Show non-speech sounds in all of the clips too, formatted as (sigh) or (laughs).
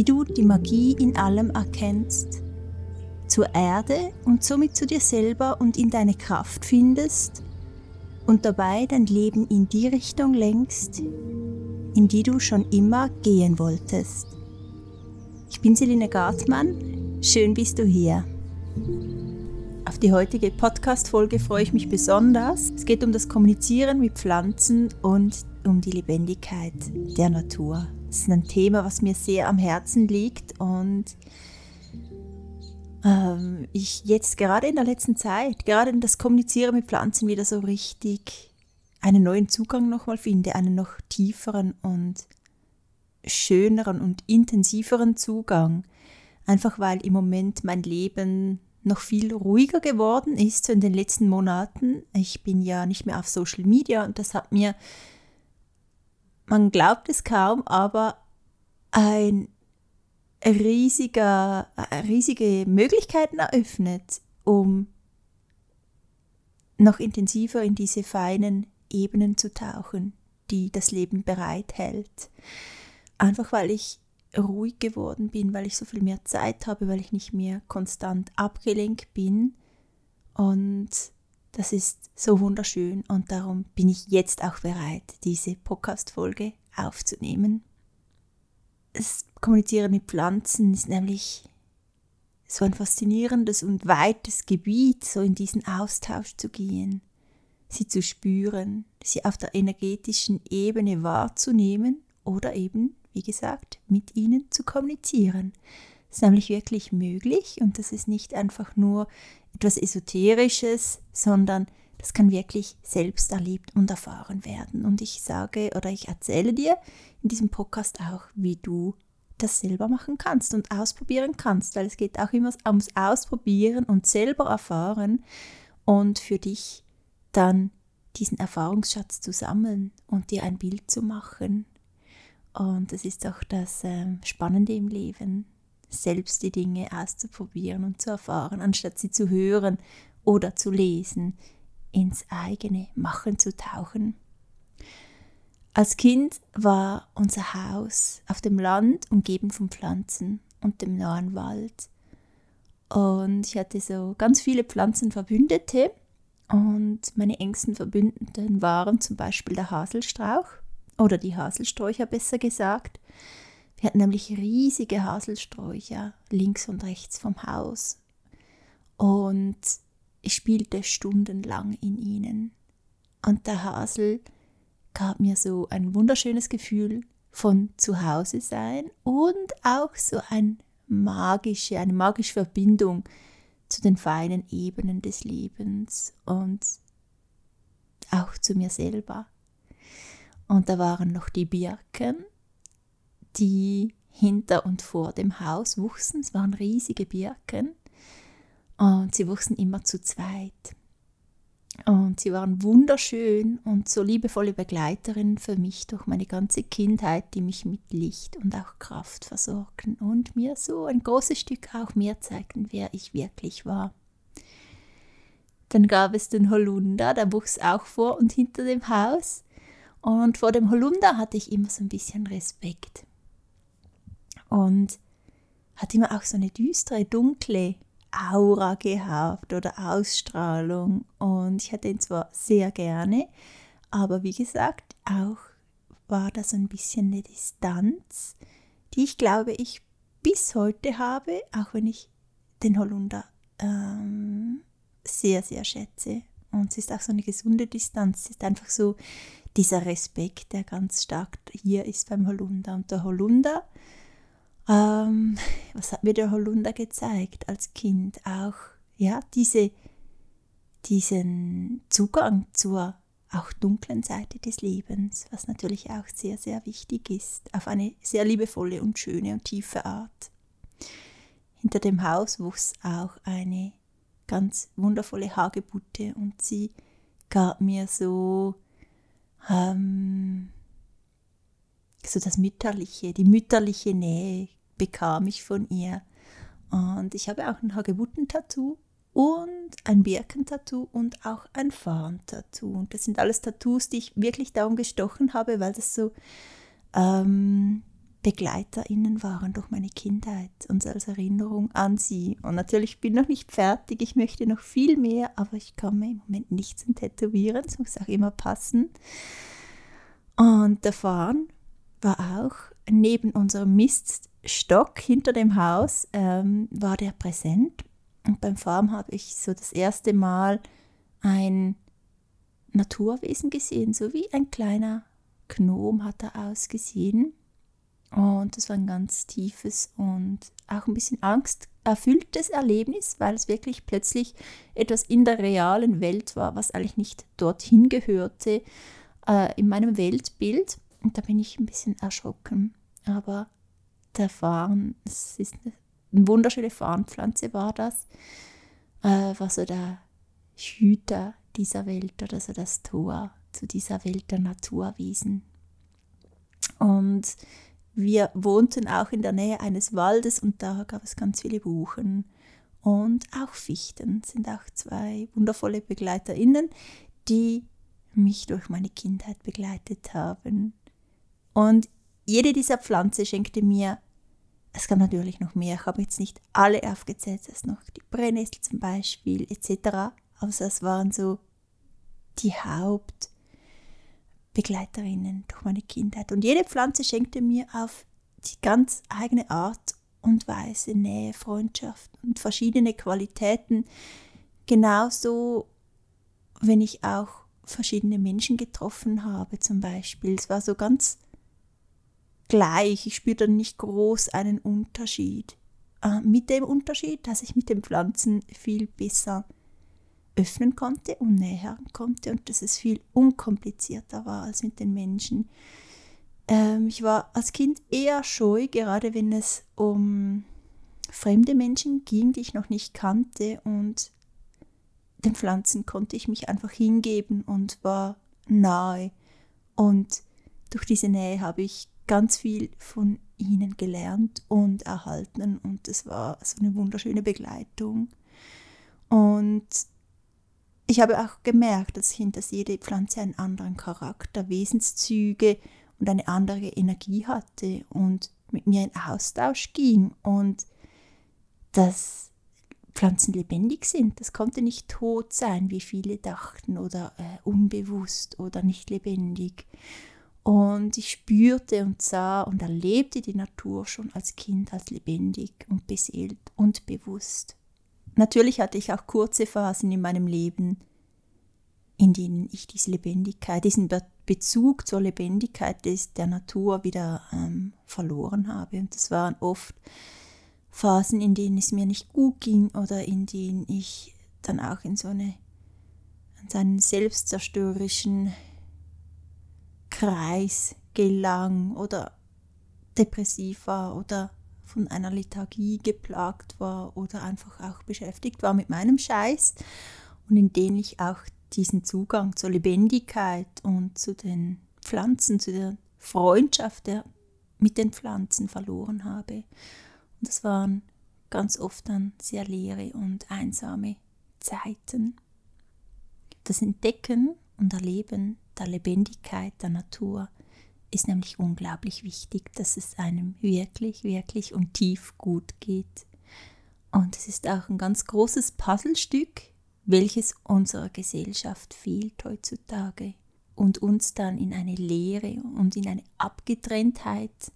wie du die Magie in allem erkennst, zur Erde und somit zu dir selber und in deine Kraft findest und dabei dein Leben in die Richtung lenkst, in die du schon immer gehen wolltest. Ich bin Selina Gartmann, schön bist du hier. Auf die heutige Podcast-Folge freue ich mich besonders. Es geht um das Kommunizieren mit Pflanzen und um die Lebendigkeit der Natur. Das ist ein Thema, was mir sehr am Herzen liegt und ähm, ich jetzt gerade in der letzten Zeit, gerade in das Kommunizieren mit Pflanzen wieder so richtig einen neuen Zugang nochmal finde, einen noch tieferen und schöneren und intensiveren Zugang. Einfach weil im Moment mein Leben noch viel ruhiger geworden ist so in den letzten Monaten. Ich bin ja nicht mehr auf Social Media und das hat mir, man glaubt es kaum, aber ein riesiger, riesige Möglichkeiten eröffnet, um noch intensiver in diese feinen Ebenen zu tauchen, die das Leben bereithält. Einfach weil ich ruhig geworden bin, weil ich so viel mehr Zeit habe, weil ich nicht mehr konstant abgelenkt bin. Und das ist so wunderschön und darum bin ich jetzt auch bereit, diese Podcast-Folge aufzunehmen. Das Kommunizieren mit Pflanzen ist nämlich so ein faszinierendes und weites Gebiet, so in diesen Austausch zu gehen, sie zu spüren, sie auf der energetischen Ebene wahrzunehmen oder eben wie gesagt, mit ihnen zu kommunizieren. Ist nämlich wirklich möglich und das ist nicht einfach nur etwas Esoterisches, sondern das kann wirklich selbst erlebt und erfahren werden. Und ich sage oder ich erzähle dir in diesem Podcast auch, wie du das selber machen kannst und ausprobieren kannst, weil es geht auch immer ums Ausprobieren und selber erfahren und für dich dann diesen Erfahrungsschatz zu sammeln und dir ein Bild zu machen und das ist auch das äh, Spannende im Leben, selbst die Dinge auszuprobieren und zu erfahren, anstatt sie zu hören oder zu lesen, ins eigene Machen zu tauchen. Als Kind war unser Haus auf dem Land umgeben von Pflanzen und dem nahen Wald. Und ich hatte so ganz viele Pflanzenverbündete und meine engsten Verbündeten waren zum Beispiel der Haselstrauch, oder die Haselsträucher besser gesagt. Wir hatten nämlich riesige Haselsträucher links und rechts vom Haus. Und ich spielte stundenlang in ihnen. Und der Hasel gab mir so ein wunderschönes Gefühl von Zuhause sein und auch so ein magische, eine magische Verbindung zu den feinen Ebenen des Lebens und auch zu mir selber. Und da waren noch die Birken, die hinter und vor dem Haus wuchsen. Es waren riesige Birken und sie wuchsen immer zu zweit. Und sie waren wunderschön und so liebevolle Begleiterinnen für mich durch meine ganze Kindheit, die mich mit Licht und auch Kraft versorgten und mir so ein großes Stück auch mehr zeigten, wer ich wirklich war. Dann gab es den Holunder, der wuchs auch vor und hinter dem Haus. Und vor dem Holunder hatte ich immer so ein bisschen Respekt. Und hat immer auch so eine düstere, dunkle Aura gehabt oder Ausstrahlung. Und ich hatte ihn zwar sehr gerne, aber wie gesagt, auch war da so ein bisschen eine Distanz, die ich glaube, ich bis heute habe, auch wenn ich den Holunder ähm, sehr, sehr schätze. Und es ist auch so eine gesunde Distanz. Es ist einfach so dieser Respekt, der ganz stark hier ist beim Holunder. Und der Holunder, ähm, (laughs) was hat mir der Holunder gezeigt als Kind? Auch ja, diese, diesen Zugang zur auch dunklen Seite des Lebens, was natürlich auch sehr, sehr wichtig ist, auf eine sehr liebevolle und schöne und tiefe Art. Hinter dem Haus wuchs auch eine ganz wundervolle Hagebutte und sie gab mir so, ähm, so das Mütterliche, die mütterliche Nähe bekam ich von ihr. Und ich habe auch ein Hagebutten-Tattoo und ein Birkentattoo und auch ein Farn-Tattoo. Und das sind alles Tattoos, die ich wirklich darum gestochen habe, weil das so ähm, BegleiterInnen waren durch meine Kindheit und als Erinnerung an sie. Und natürlich bin ich noch nicht fertig, ich möchte noch viel mehr, aber ich komme im Moment nicht zum Tätowieren, es muss auch immer passen. Und der Farn war auch neben unserem Miststock hinter dem Haus, ähm, war der präsent und beim Farm habe ich so das erste Mal ein Naturwesen gesehen, so wie ein kleiner Gnom hat er ausgesehen. Und das war ein ganz tiefes und auch ein bisschen angsterfülltes Erlebnis, weil es wirklich plötzlich etwas in der realen Welt war, was eigentlich nicht dorthin gehörte, äh, in meinem Weltbild. Und da bin ich ein bisschen erschrocken. Aber der Farn, es ist eine wunderschöne Farnpflanze war das, äh, war so der Hüter dieser Welt oder so das Tor zu dieser Welt der Naturwesen. Und wir wohnten auch in der Nähe eines Waldes und da gab es ganz viele Buchen und auch Fichten sind auch zwei wundervolle BegleiterInnen, die mich durch meine Kindheit begleitet haben. Und jede dieser Pflanzen schenkte mir es gab natürlich noch mehr. Ich habe jetzt nicht alle aufgezählt. Es ist noch die Brennnessel zum Beispiel etc. Aber das waren so die Hauptbegleiterinnen durch meine Kindheit. Und jede Pflanze schenkte mir auf die ganz eigene Art und Weise Nähe, Freundschaft und verschiedene Qualitäten. Genauso, wenn ich auch verschiedene Menschen getroffen habe, zum Beispiel. Es war so ganz gleich. Ich spüre dann nicht groß einen Unterschied. Äh, mit dem Unterschied, dass ich mit den Pflanzen viel besser öffnen konnte und nähern konnte und dass es viel unkomplizierter war als mit den Menschen. Ähm, ich war als Kind eher scheu, gerade wenn es um fremde Menschen ging, die ich noch nicht kannte und den Pflanzen konnte ich mich einfach hingeben und war nahe. Und durch diese Nähe habe ich ganz viel von ihnen gelernt und erhalten und es war so eine wunderschöne Begleitung. Und ich habe auch gemerkt, dass hinter jede Pflanze einen anderen Charakter, Wesenszüge und eine andere Energie hatte und mit mir in Austausch ging und dass Pflanzen lebendig sind. Das konnte nicht tot sein, wie viele dachten, oder äh, unbewusst oder nicht lebendig. Und ich spürte und sah und erlebte die Natur schon als Kind als lebendig und beseelt und bewusst. Natürlich hatte ich auch kurze Phasen in meinem Leben, in denen ich diese Lebendigkeit, diesen Bezug zur Lebendigkeit des, der Natur wieder ähm, verloren habe. Und das waren oft Phasen, in denen es mir nicht gut ging oder in denen ich dann auch in so eine, in so einen selbstzerstörerischen Kreis gelang oder depressiv war oder von einer Lethargie geplagt war oder einfach auch beschäftigt war mit meinem Scheiß und in dem ich auch diesen Zugang zur Lebendigkeit und zu den Pflanzen, zu der Freundschaft der, mit den Pflanzen verloren habe. Und das waren ganz oft dann sehr leere und einsame Zeiten. Das Entdecken und Erleben der Lebendigkeit der Natur ist nämlich unglaublich wichtig, dass es einem wirklich, wirklich und tief gut geht. Und es ist auch ein ganz großes Puzzlestück, welches unserer Gesellschaft fehlt heutzutage und uns dann in eine Leere und in eine Abgetrenntheit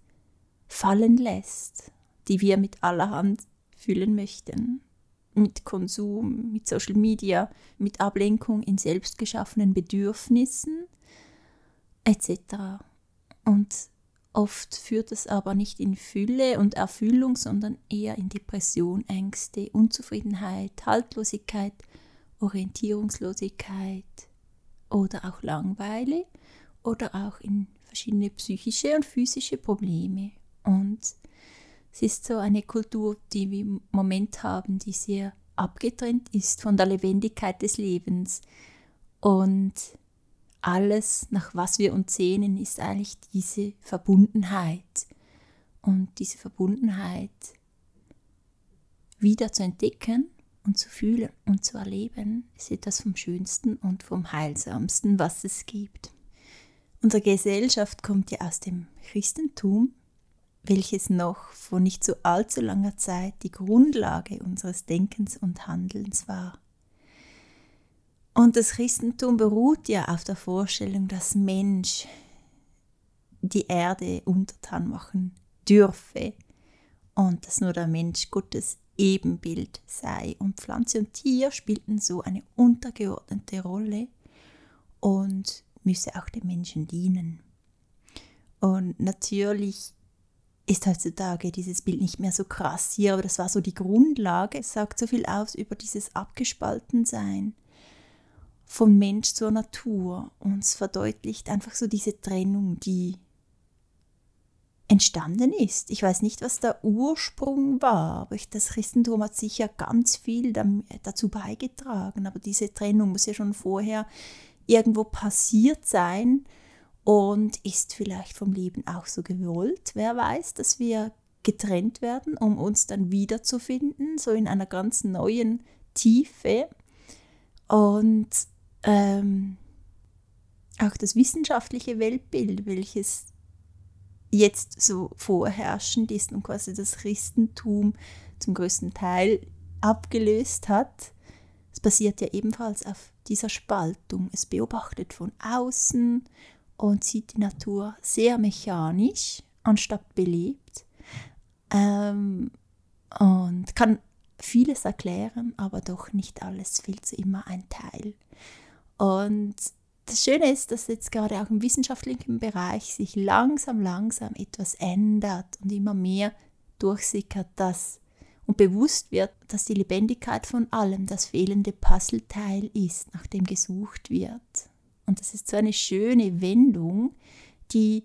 fallen lässt, die wir mit allerhand füllen möchten mit Konsum, mit Social Media, mit Ablenkung in selbstgeschaffenen Bedürfnissen etc. Und oft führt es aber nicht in Fülle und Erfüllung, sondern eher in Depression, Ängste, Unzufriedenheit, Haltlosigkeit, Orientierungslosigkeit oder auch Langweile oder auch in verschiedene psychische und physische Probleme. Und es ist so eine Kultur, die wir im Moment haben, die sehr abgetrennt ist von der Lebendigkeit des Lebens. Und alles, nach was wir uns sehnen, ist eigentlich diese Verbundenheit. Und diese Verbundenheit wieder zu entdecken und zu fühlen und zu erleben, ist etwas vom Schönsten und vom Heilsamsten, was es gibt. Unsere Gesellschaft kommt ja aus dem Christentum, welches noch vor nicht so allzu langer Zeit die Grundlage unseres Denkens und Handelns war. Und das Christentum beruht ja auf der Vorstellung, dass Mensch die Erde untertan machen dürfe und dass nur der Mensch Gottes Ebenbild sei. Und Pflanze und Tier spielten so eine untergeordnete Rolle und müsse auch den Menschen dienen. Und natürlich ist heutzutage dieses Bild nicht mehr so krass hier, aber das war so die Grundlage. Es sagt so viel aus über dieses Abgespaltensein vom Mensch zur Natur. Und es verdeutlicht einfach so diese Trennung, die entstanden ist. Ich weiß nicht, was der Ursprung war, aber das Christentum hat sicher ganz viel dazu beigetragen. Aber diese Trennung muss ja schon vorher irgendwo passiert sein und ist vielleicht vom Leben auch so gewollt. Wer weiß, dass wir getrennt werden, um uns dann wiederzufinden, so in einer ganz neuen Tiefe. Und ähm, auch das wissenschaftliche Weltbild, welches jetzt so vorherrschend ist und quasi das Christentum zum größten Teil abgelöst hat. Es basiert ja ebenfalls auf dieser Spaltung. Es beobachtet von außen und sieht die Natur sehr mechanisch anstatt belebt ähm, und kann vieles erklären, aber doch nicht alles, fehlt so immer ein Teil. Und das Schöne ist, dass jetzt gerade auch im wissenschaftlichen Bereich sich langsam, langsam etwas ändert und immer mehr durchsickert, dass und bewusst wird, dass die Lebendigkeit von allem das fehlende Puzzleteil ist, nach dem gesucht wird. Und das ist so eine schöne Wendung, die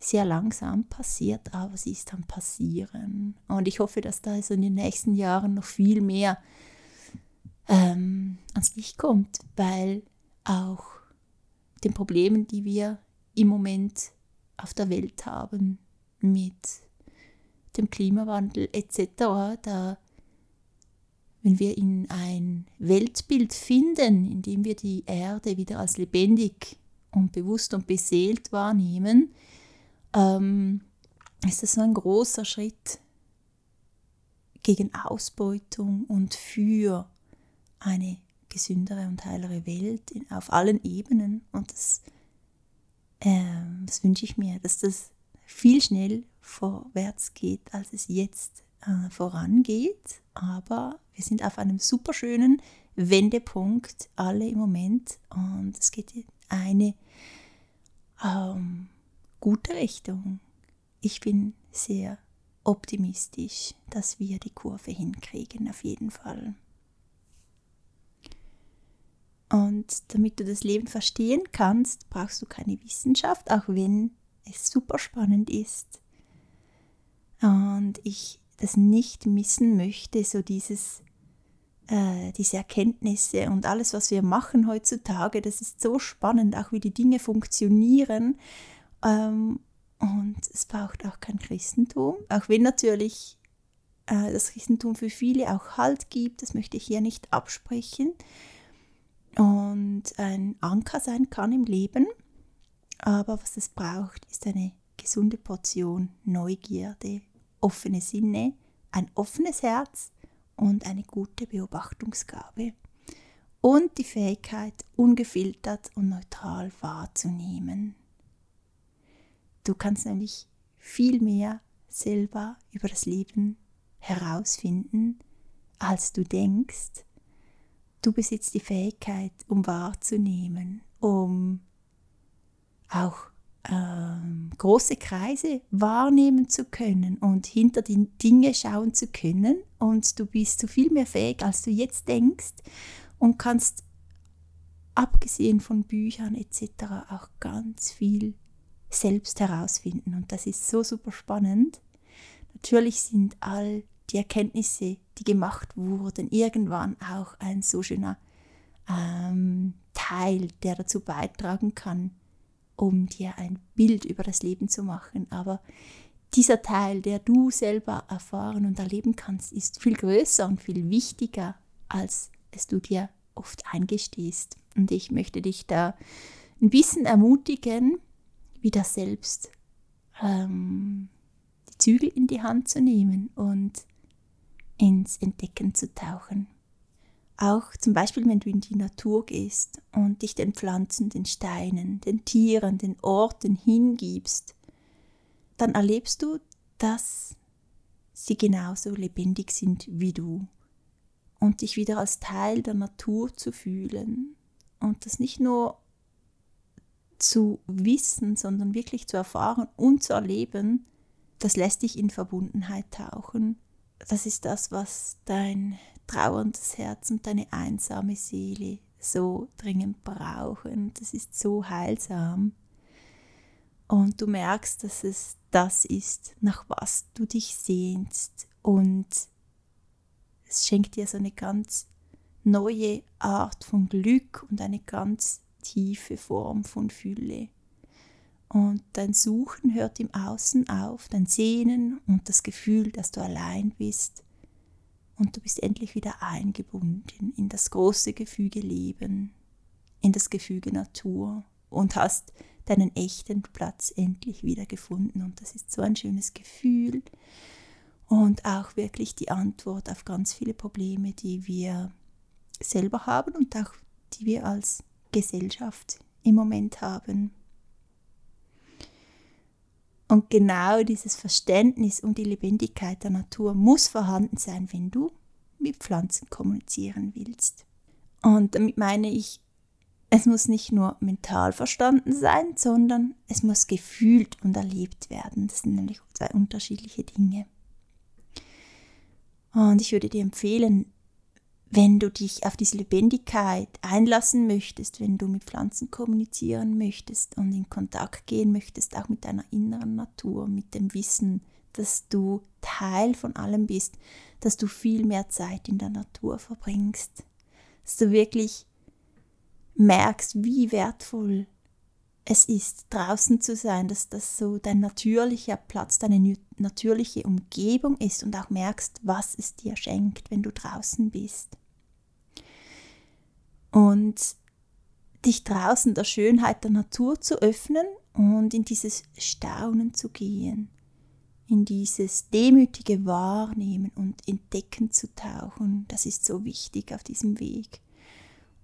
sehr langsam passiert, aber sie ist am Passieren. Und ich hoffe, dass da so in den nächsten Jahren noch viel mehr ähm, ans Licht kommt, weil auch den Problemen, die wir im Moment auf der Welt haben, mit dem Klimawandel etc., da, wenn wir in ein Weltbild finden, in dem wir die Erde wieder als lebendig und bewusst und beseelt wahrnehmen, ähm, ist das ein großer Schritt gegen Ausbeutung und für eine gesündere und heilere Welt in, auf allen Ebenen. Und das, äh, das wünsche ich mir, dass das viel schnell vorwärts geht, als es jetzt äh, vorangeht. Aber wir sind auf einem superschönen Wendepunkt, alle im Moment. Und es geht in eine ähm, gute Richtung. Ich bin sehr optimistisch, dass wir die Kurve hinkriegen, auf jeden Fall. Und damit du das Leben verstehen kannst, brauchst du keine Wissenschaft, auch wenn es super spannend ist. Und ich das nicht missen möchte, so dieses, äh, diese Erkenntnisse und alles, was wir machen heutzutage, das ist so spannend, auch wie die Dinge funktionieren. Ähm, und es braucht auch kein Christentum, auch wenn natürlich äh, das Christentum für viele auch Halt gibt, das möchte ich hier nicht absprechen und ein Anker sein kann im Leben. Aber was es braucht, ist eine gesunde Portion Neugierde, offene Sinne, ein offenes Herz und eine gute Beobachtungsgabe. Und die Fähigkeit, ungefiltert und neutral wahrzunehmen. Du kannst nämlich viel mehr selber über das Leben herausfinden, als du denkst Du besitzt die Fähigkeit, um wahrzunehmen, um auch ähm, große Kreise wahrnehmen zu können und hinter die Dinge schauen zu können. Und du bist so viel mehr fähig, als du jetzt denkst und kannst abgesehen von Büchern etc. auch ganz viel selbst herausfinden. Und das ist so super spannend. Natürlich sind all die Erkenntnisse, die gemacht wurden, irgendwann auch ein so schöner ähm, Teil, der dazu beitragen kann, um dir ein Bild über das Leben zu machen. Aber dieser Teil, der du selber erfahren und erleben kannst, ist viel größer und viel wichtiger, als es du dir oft eingestehst. Und ich möchte dich da ein bisschen ermutigen, wieder selbst ähm, die Zügel in die Hand zu nehmen und ins Entdecken zu tauchen. Auch zum Beispiel, wenn du in die Natur gehst und dich den Pflanzen, den Steinen, den Tieren, den Orten hingibst, dann erlebst du, dass sie genauso lebendig sind wie du und dich wieder als Teil der Natur zu fühlen und das nicht nur zu wissen, sondern wirklich zu erfahren und zu erleben, das lässt dich in Verbundenheit tauchen. Das ist das, was dein trauerndes Herz und deine einsame Seele so dringend brauchen. Das ist so heilsam. Und du merkst, dass es das ist, nach was du dich sehnst. Und es schenkt dir so eine ganz neue Art von Glück und eine ganz tiefe Form von Fülle. Und dein Suchen hört im Außen auf, dein Sehnen und das Gefühl, dass du allein bist und du bist endlich wieder eingebunden in das große Gefüge Leben, in das Gefüge Natur und hast deinen echten Platz endlich wieder gefunden. Und das ist so ein schönes Gefühl und auch wirklich die Antwort auf ganz viele Probleme, die wir selber haben und auch die wir als Gesellschaft im Moment haben. Und genau dieses Verständnis um die Lebendigkeit der Natur muss vorhanden sein, wenn du mit Pflanzen kommunizieren willst. Und damit meine ich, es muss nicht nur mental verstanden sein, sondern es muss gefühlt und erlebt werden. Das sind nämlich zwei unterschiedliche Dinge. Und ich würde dir empfehlen, wenn du dich auf diese Lebendigkeit einlassen möchtest, wenn du mit Pflanzen kommunizieren möchtest und in Kontakt gehen möchtest, auch mit deiner inneren Natur, mit dem Wissen, dass du Teil von allem bist, dass du viel mehr Zeit in der Natur verbringst, dass du wirklich merkst, wie wertvoll es ist, draußen zu sein, dass das so dein natürlicher Platz, deine natürliche Umgebung ist und auch merkst, was es dir schenkt, wenn du draußen bist. Und dich draußen der Schönheit der Natur zu öffnen und in dieses Staunen zu gehen, in dieses demütige Wahrnehmen und Entdecken zu tauchen, das ist so wichtig auf diesem Weg.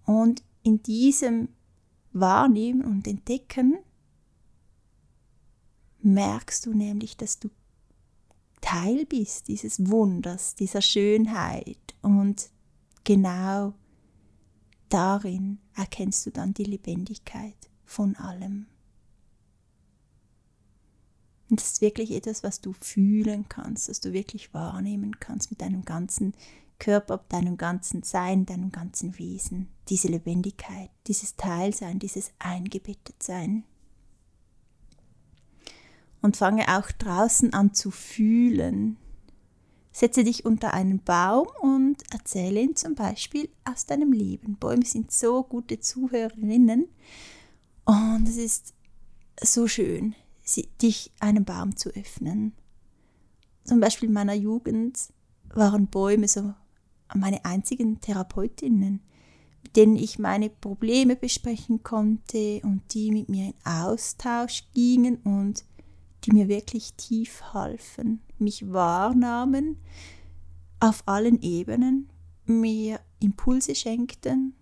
Und in diesem Wahrnehmen und Entdecken merkst du nämlich, dass du Teil bist dieses Wunders, dieser Schönheit und genau darin erkennst du dann die Lebendigkeit von allem. Und das ist wirklich etwas, was du fühlen kannst, das du wirklich wahrnehmen kannst mit deinem ganzen Körper, deinem ganzen Sein, deinem ganzen Wesen. Diese Lebendigkeit, dieses Teilsein, dieses Eingebettetsein. Und fange auch draußen an zu fühlen. Setze dich unter einen Baum und erzähle ihn zum Beispiel aus deinem Leben. Bäume sind so gute Zuhörerinnen und es ist so schön, dich einem Baum zu öffnen. Zum Beispiel in meiner Jugend waren Bäume so meine einzigen Therapeutinnen, mit denen ich meine Probleme besprechen konnte und die mit mir in Austausch gingen und die mir wirklich tief halfen, mich wahrnahmen auf allen Ebenen, mir Impulse schenkten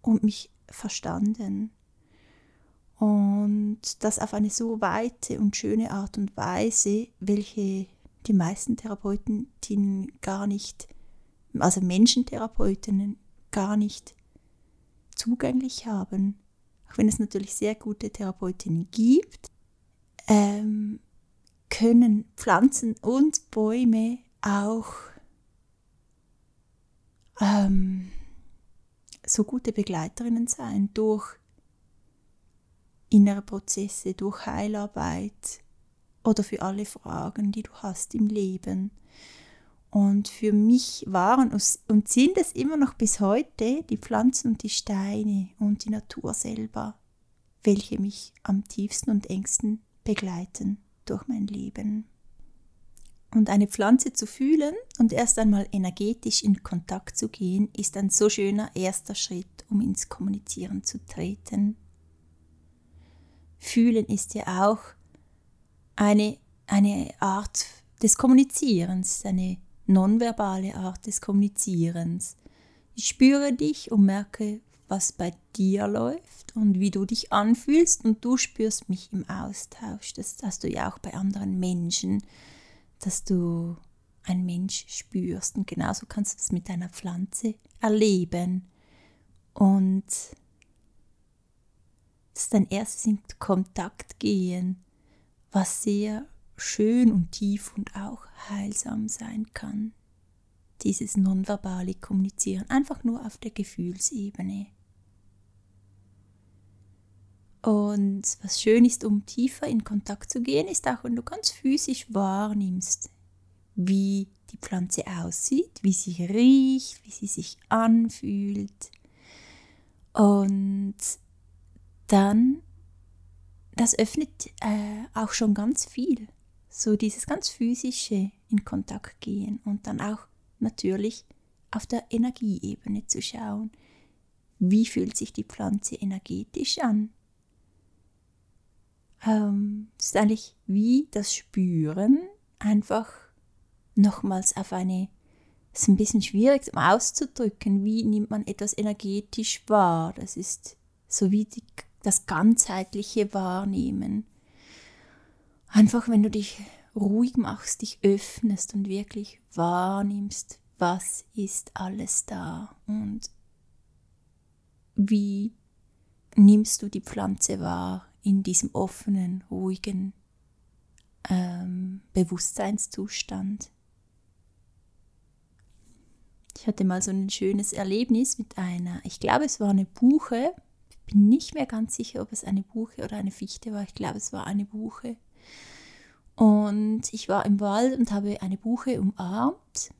und mich verstanden. Und das auf eine so weite und schöne Art und Weise, welche die meisten Therapeuten gar nicht also Menschentherapeutinnen, gar nicht zugänglich haben. Auch wenn es natürlich sehr gute Therapeutinnen gibt, ähm, können Pflanzen und Bäume auch ähm, so gute Begleiterinnen sein durch innere Prozesse, durch Heilarbeit oder für alle Fragen, die du hast im Leben. Und für mich waren und sind es immer noch bis heute die Pflanzen und die Steine und die Natur selber, welche mich am tiefsten und engsten begleiten durch mein Leben. Und eine Pflanze zu fühlen und erst einmal energetisch in Kontakt zu gehen, ist ein so schöner erster Schritt, um ins Kommunizieren zu treten. Fühlen ist ja auch eine, eine Art des Kommunizierens, eine nonverbale Art des Kommunizierens. Ich spüre dich und merke, was bei dir läuft und wie du dich anfühlst und du spürst mich im Austausch. Das hast du ja auch bei anderen Menschen, dass du ein Mensch spürst und genauso kannst du es mit deiner Pflanze erleben. Und das ist dein erstes in Kontakt gehen, was sehr schön und tief und auch heilsam sein kann. Dieses nonverbale Kommunizieren, einfach nur auf der Gefühlsebene. Und was schön ist, um tiefer in Kontakt zu gehen, ist auch, wenn du ganz physisch wahrnimmst, wie die Pflanze aussieht, wie sie riecht, wie sie sich anfühlt. Und dann, das öffnet äh, auch schon ganz viel so dieses ganz physische in Kontakt gehen und dann auch natürlich auf der Energieebene zu schauen. Wie fühlt sich die Pflanze energetisch an? Ähm, ist eigentlich wie das Spüren einfach nochmals auf eine, ist ein bisschen schwierig um auszudrücken, wie nimmt man etwas energetisch wahr. Das ist so wie die, das ganzheitliche Wahrnehmen. Einfach, wenn du dich ruhig machst, dich öffnest und wirklich wahrnimmst, was ist alles da und wie nimmst du die Pflanze wahr in diesem offenen, ruhigen ähm, Bewusstseinszustand. Ich hatte mal so ein schönes Erlebnis mit einer, ich glaube es war eine Buche, bin nicht mehr ganz sicher, ob es eine Buche oder eine Fichte war, ich glaube es war eine Buche. Und ich war im Wald und habe eine Buche umarmt.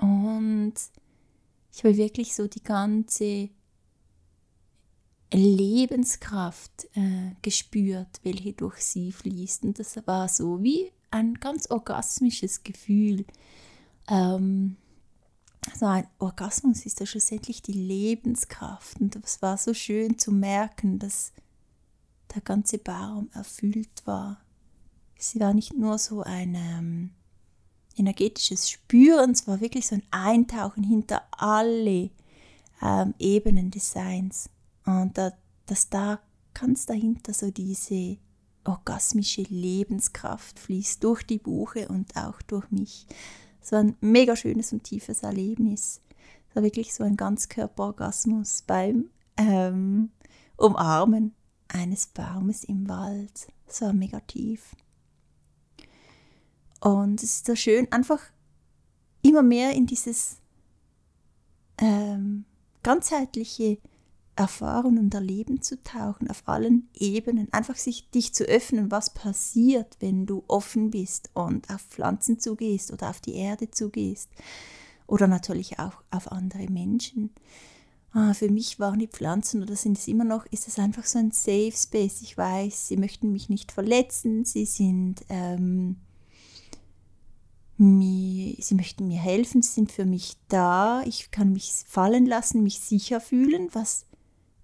Und ich habe wirklich so die ganze Lebenskraft äh, gespürt, welche durch sie fließt. Und das war so wie ein ganz orgasmisches Gefühl. Ähm, so ein Orgasmus ist ja schlussendlich die Lebenskraft. Und es war so schön zu merken, dass der ganze Baum erfüllt war es war nicht nur so ein ähm, energetisches Spüren, es war wirklich so ein Eintauchen hinter alle ähm, Ebenen des Seins. Und da, dass da ganz dahinter so diese orgasmische Lebenskraft fließt durch die Buche und auch durch mich. Es war ein mega schönes und tiefes Erlebnis. Es war wirklich so ein Ganzkörperorgasmus beim ähm, Umarmen eines Baumes im Wald. Es war mega tief. Und es ist so schön, einfach immer mehr in dieses ähm, ganzheitliche Erfahren und Erleben zu tauchen, auf allen Ebenen. Einfach sich dich zu öffnen, was passiert, wenn du offen bist und auf Pflanzen zugehst oder auf die Erde zugehst. Oder natürlich auch auf andere Menschen. Ah, für mich waren die Pflanzen oder sind es immer noch, ist es einfach so ein Safe Space. Ich weiß, sie möchten mich nicht verletzen, sie sind ähm, sie möchten mir helfen, sie sind für mich da, ich kann mich fallen lassen, mich sicher fühlen, was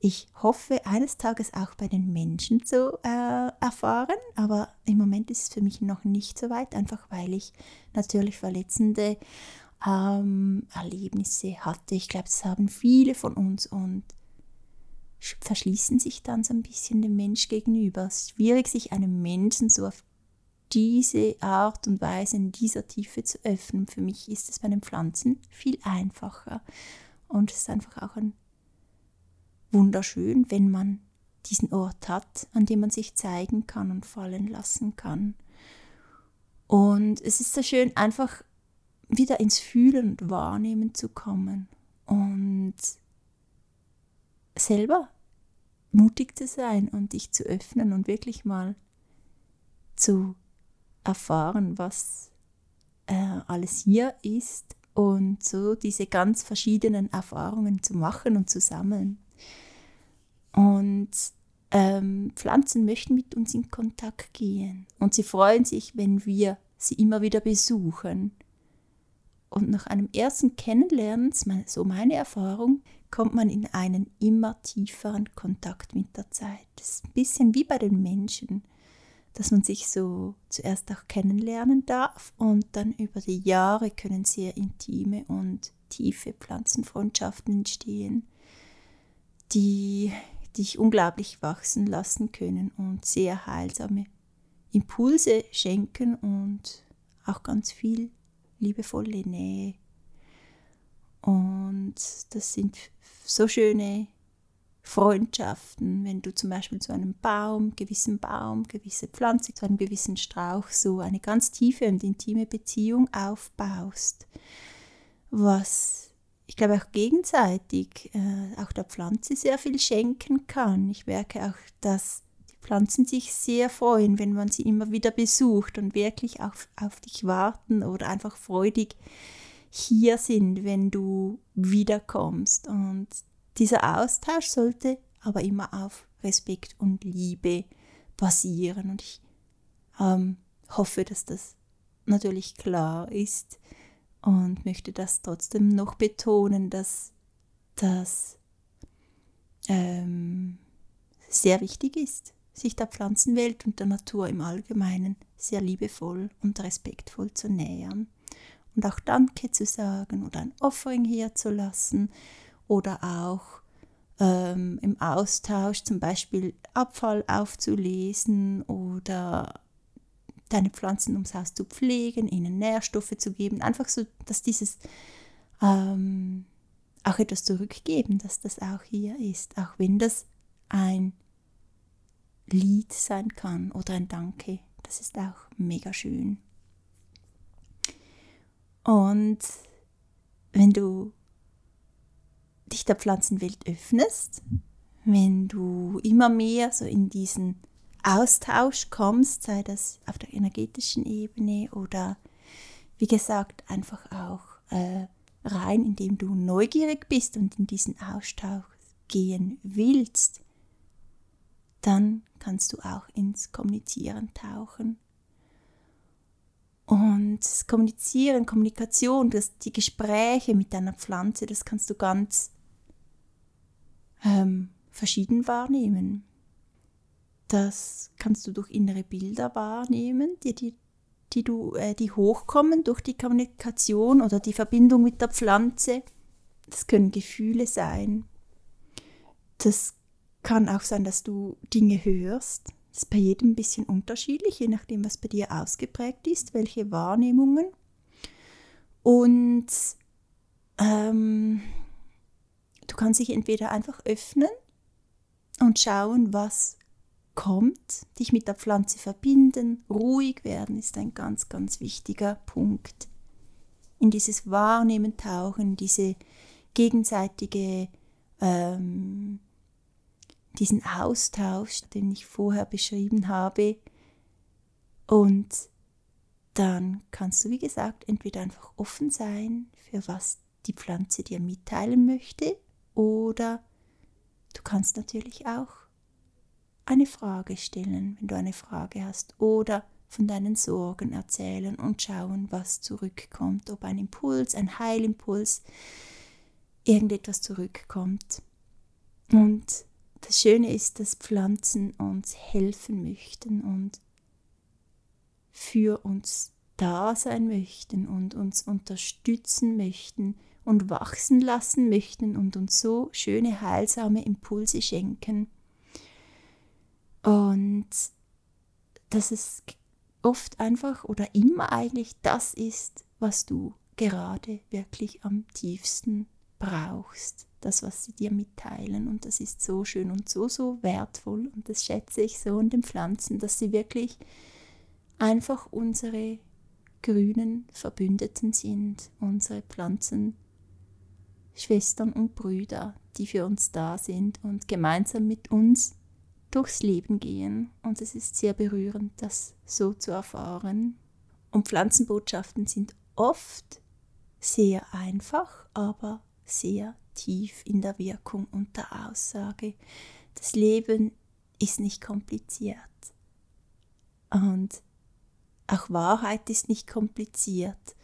ich hoffe, eines Tages auch bei den Menschen zu äh, erfahren. Aber im Moment ist es für mich noch nicht so weit, einfach weil ich natürlich verletzende ähm, Erlebnisse hatte. Ich glaube, das haben viele von uns und verschließen sich dann so ein bisschen dem Mensch gegenüber. Es ist schwierig, sich einem Menschen so auf diese Art und Weise in dieser Tiefe zu öffnen. Für mich ist es bei den Pflanzen viel einfacher. Und es ist einfach auch ein wunderschön, wenn man diesen Ort hat, an dem man sich zeigen kann und fallen lassen kann. Und es ist so schön, einfach wieder ins Fühlen und Wahrnehmen zu kommen. Und selber mutig zu sein und dich zu öffnen und wirklich mal zu erfahren, was äh, alles hier ist und so diese ganz verschiedenen Erfahrungen zu machen und zu sammeln. Und ähm, Pflanzen möchten mit uns in Kontakt gehen und sie freuen sich, wenn wir sie immer wieder besuchen. Und nach einem ersten Kennenlernen, so meine Erfahrung, kommt man in einen immer tieferen Kontakt mit der Zeit. Das ist ein bisschen wie bei den Menschen dass man sich so zuerst auch kennenlernen darf und dann über die Jahre können sehr intime und tiefe Pflanzenfreundschaften entstehen, die dich unglaublich wachsen lassen können und sehr heilsame Impulse schenken und auch ganz viel liebevolle Nähe. Und das sind so schöne Freundschaften, wenn du zum Beispiel zu einem Baum, gewissen Baum, gewisse Pflanze, zu einem gewissen Strauch so eine ganz tiefe und intime Beziehung aufbaust, was ich glaube auch gegenseitig äh, auch der Pflanze sehr viel schenken kann. Ich merke auch, dass die Pflanzen sich sehr freuen, wenn man sie immer wieder besucht und wirklich auf, auf dich warten oder einfach freudig hier sind, wenn du wiederkommst. Und dieser Austausch sollte aber immer auf Respekt und Liebe basieren. Und ich ähm, hoffe, dass das natürlich klar ist und möchte das trotzdem noch betonen, dass das ähm, sehr wichtig ist, sich der Pflanzenwelt und der Natur im Allgemeinen sehr liebevoll und respektvoll zu nähern und auch Danke zu sagen oder ein Offering hier zu lassen oder auch ähm, im Austausch zum Beispiel Abfall aufzulesen oder deine Pflanzen ums Haus zu pflegen, ihnen Nährstoffe zu geben. Einfach so, dass dieses ähm, auch etwas zurückgeben, dass das auch hier ist, auch wenn das ein Lied sein kann oder ein Danke. Das ist auch mega schön. Und wenn du dich der Pflanzenwelt öffnest, wenn du immer mehr so in diesen Austausch kommst, sei das auf der energetischen Ebene oder wie gesagt einfach auch äh, rein, indem du neugierig bist und in diesen Austausch gehen willst, dann kannst du auch ins Kommunizieren tauchen. Und das Kommunizieren, Kommunikation, das, die Gespräche mit deiner Pflanze, das kannst du ganz ähm, verschieden wahrnehmen. Das kannst du durch innere Bilder wahrnehmen, die, die, die, du, äh, die hochkommen durch die Kommunikation oder die Verbindung mit der Pflanze. Das können Gefühle sein. Das kann auch sein, dass du Dinge hörst. Das ist bei jedem ein bisschen unterschiedlich, je nachdem, was bei dir ausgeprägt ist, welche Wahrnehmungen. Und ähm, Du kannst dich entweder einfach öffnen und schauen, was kommt, dich mit der Pflanze verbinden, ruhig werden ist ein ganz, ganz wichtiger Punkt. In dieses Wahrnehmen tauchen, diese gegenseitige, ähm, diesen Austausch, den ich vorher beschrieben habe. Und dann kannst du, wie gesagt, entweder einfach offen sein für was die Pflanze dir mitteilen möchte oder du kannst natürlich auch eine Frage stellen, wenn du eine Frage hast, oder von deinen Sorgen erzählen und schauen, was zurückkommt, ob ein Impuls, ein Heilimpuls, irgendetwas zurückkommt. Und das Schöne ist, dass Pflanzen uns helfen möchten und für uns da sein möchten und uns unterstützen möchten und wachsen lassen möchten und uns so schöne, heilsame Impulse schenken. Und dass es oft einfach oder immer eigentlich das ist, was du gerade wirklich am tiefsten brauchst. Das, was sie dir mitteilen. Und das ist so schön und so, so wertvoll. Und das schätze ich so an den Pflanzen, dass sie wirklich einfach unsere grünen Verbündeten sind, unsere Pflanzen Schwestern und Brüder, die für uns da sind und gemeinsam mit uns durchs Leben gehen. Und es ist sehr berührend, das so zu erfahren. Und Pflanzenbotschaften sind oft sehr einfach, aber sehr tief in der Wirkung und der Aussage. Das Leben ist nicht kompliziert. Und auch Wahrheit ist nicht kompliziert.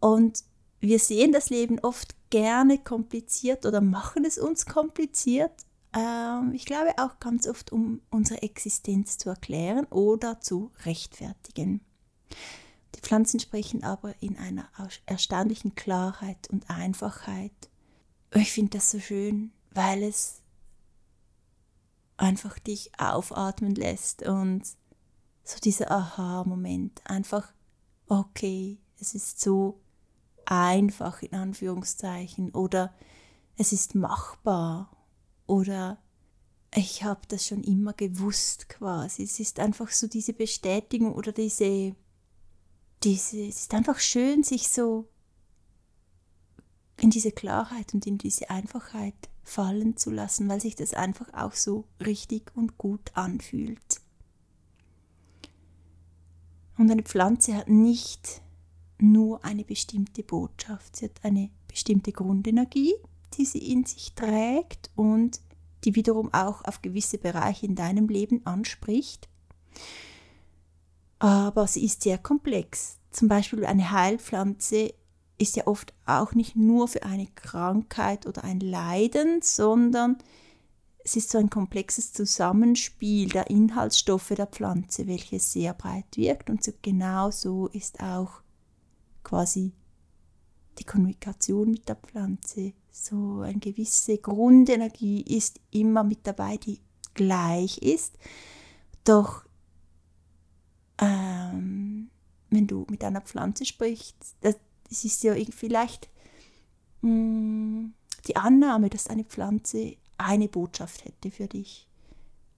Und wir sehen das Leben oft gerne kompliziert oder machen es uns kompliziert. Ähm, ich glaube auch ganz oft, um unsere Existenz zu erklären oder zu rechtfertigen. Die Pflanzen sprechen aber in einer erstaunlichen Klarheit und Einfachheit. Ich finde das so schön, weil es einfach dich aufatmen lässt und so dieser Aha-Moment. Einfach, okay, es ist so einfach in Anführungszeichen oder es ist machbar oder ich habe das schon immer gewusst quasi. Es ist einfach so diese Bestätigung oder diese, diese, es ist einfach schön, sich so in diese Klarheit und in diese Einfachheit fallen zu lassen, weil sich das einfach auch so richtig und gut anfühlt. Und eine Pflanze hat nicht nur eine bestimmte Botschaft, sie hat eine bestimmte Grundenergie, die sie in sich trägt und die wiederum auch auf gewisse Bereiche in deinem Leben anspricht. Aber sie ist sehr komplex. Zum Beispiel eine Heilpflanze ist ja oft auch nicht nur für eine Krankheit oder ein Leiden, sondern es ist so ein komplexes Zusammenspiel der Inhaltsstoffe der Pflanze, welches sehr breit wirkt und so genau so ist auch quasi die Kommunikation mit der Pflanze. So eine gewisse Grundenergie ist immer mit dabei, die gleich ist. Doch ähm, wenn du mit einer Pflanze sprichst, das, das ist ja vielleicht mh, hm, die Annahme, dass eine Pflanze eine Botschaft hätte für dich.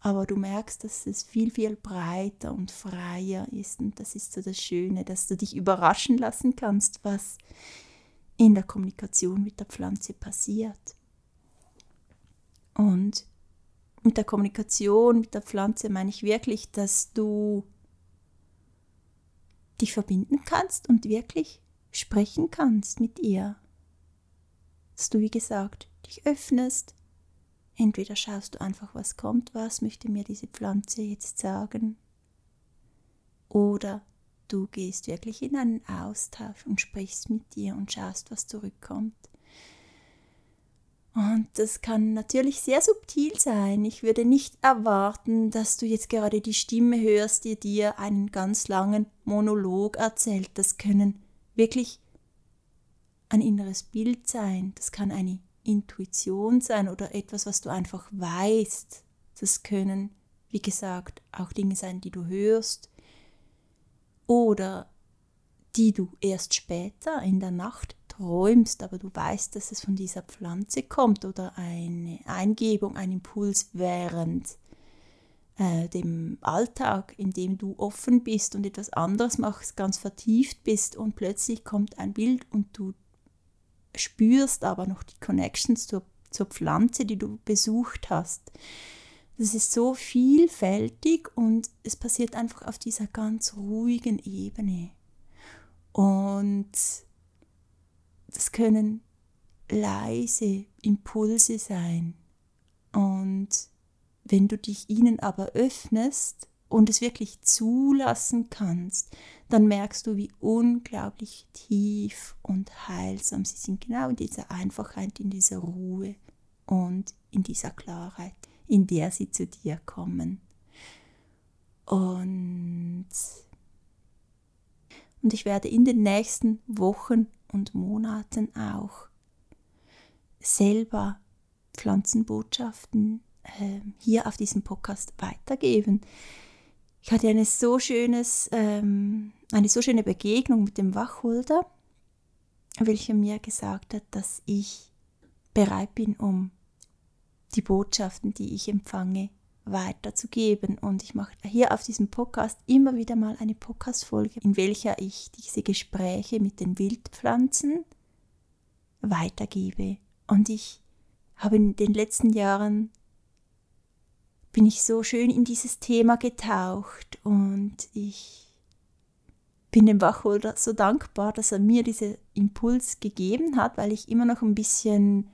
Aber du merkst, dass es viel, viel breiter und freier ist. Und das ist so das Schöne, dass du dich überraschen lassen kannst, was in der Kommunikation mit der Pflanze passiert. Und mit der Kommunikation mit der Pflanze meine ich wirklich, dass du dich verbinden kannst und wirklich sprechen kannst mit ihr. Dass du, wie gesagt, dich öffnest, Entweder schaust du einfach, was kommt, was möchte mir diese Pflanze jetzt sagen, oder du gehst wirklich in einen Austausch und sprichst mit dir und schaust, was zurückkommt. Und das kann natürlich sehr subtil sein. Ich würde nicht erwarten, dass du jetzt gerade die Stimme hörst, die dir einen ganz langen Monolog erzählt. Das können wirklich ein inneres Bild sein. Das kann eine Intuition sein oder etwas, was du einfach weißt. Das können, wie gesagt, auch Dinge sein, die du hörst oder die du erst später in der Nacht träumst, aber du weißt, dass es von dieser Pflanze kommt oder eine Eingebung, ein Impuls während äh, dem Alltag, in dem du offen bist und etwas anderes machst, ganz vertieft bist und plötzlich kommt ein Bild und du spürst aber noch die Connections zur, zur Pflanze, die du besucht hast. Das ist so vielfältig und es passiert einfach auf dieser ganz ruhigen Ebene. Und das können leise Impulse sein. Und wenn du dich ihnen aber öffnest und es wirklich zulassen kannst, dann merkst du, wie unglaublich tief und heilsam sie sind. Genau in dieser Einfachheit, in dieser Ruhe und in dieser Klarheit, in der sie zu dir kommen. Und, und ich werde in den nächsten Wochen und Monaten auch selber Pflanzenbotschaften äh, hier auf diesem Podcast weitergeben. Ich hatte eine so schönes, ähm, eine so schöne Begegnung mit dem Wacholder, welcher mir gesagt hat, dass ich bereit bin, um die Botschaften, die ich empfange, weiterzugeben. Und ich mache hier auf diesem Podcast immer wieder mal eine Podcast-Folge, in welcher ich diese Gespräche mit den Wildpflanzen weitergebe. Und ich habe in den letzten Jahren bin ich so schön in dieses Thema getaucht und ich bin dem Wachholder so dankbar, dass er mir diesen Impuls gegeben hat, weil ich immer noch ein bisschen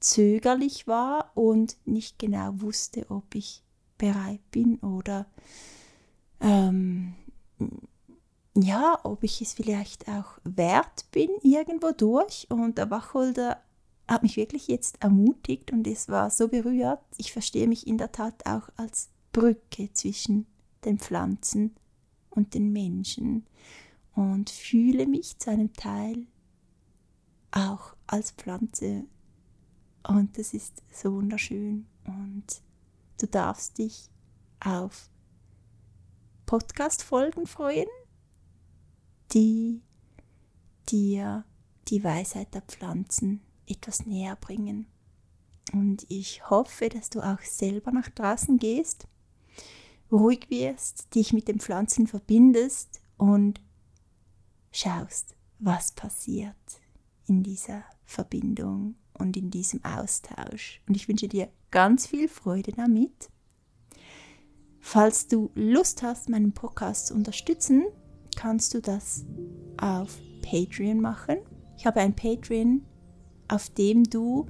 zögerlich war und nicht genau wusste, ob ich bereit bin oder ähm, ja, ob ich es vielleicht auch wert bin irgendwo durch. Und der Wacholder hat mich wirklich jetzt ermutigt und es war so berührt. Ich verstehe mich in der Tat auch als Brücke zwischen den Pflanzen und den Menschen und fühle mich zu einem Teil auch als Pflanze. Und das ist so wunderschön und du darfst dich auf Podcast-Folgen freuen, die dir die Weisheit der Pflanzen etwas näher bringen. Und ich hoffe, dass du auch selber nach draußen gehst, ruhig wirst, dich mit den Pflanzen verbindest und schaust, was passiert in dieser Verbindung und in diesem Austausch. Und ich wünsche dir ganz viel Freude damit. Falls du Lust hast, meinen Podcast zu unterstützen, kannst du das auf Patreon machen. Ich habe ein Patreon, auf dem du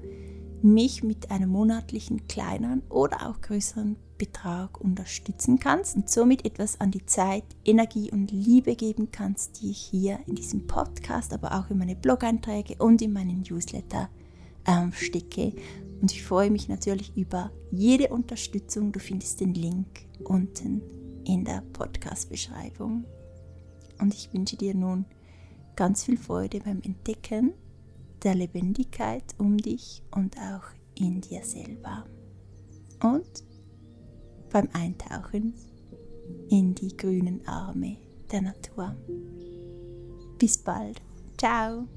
mich mit einem monatlichen kleineren oder auch größeren Betrag unterstützen kannst und somit etwas an die Zeit, Energie und Liebe geben kannst, die ich hier in diesem Podcast, aber auch in meine Blog-Einträge und in meinen Newsletter ähm, stecke. Und ich freue mich natürlich über jede Unterstützung. Du findest den Link unten in der Podcast-Beschreibung. Und ich wünsche dir nun ganz viel Freude beim Entdecken der Lebendigkeit um dich und auch in dir selber. Und beim Eintauchen in die grünen Arme der Natur. Bis bald. Ciao.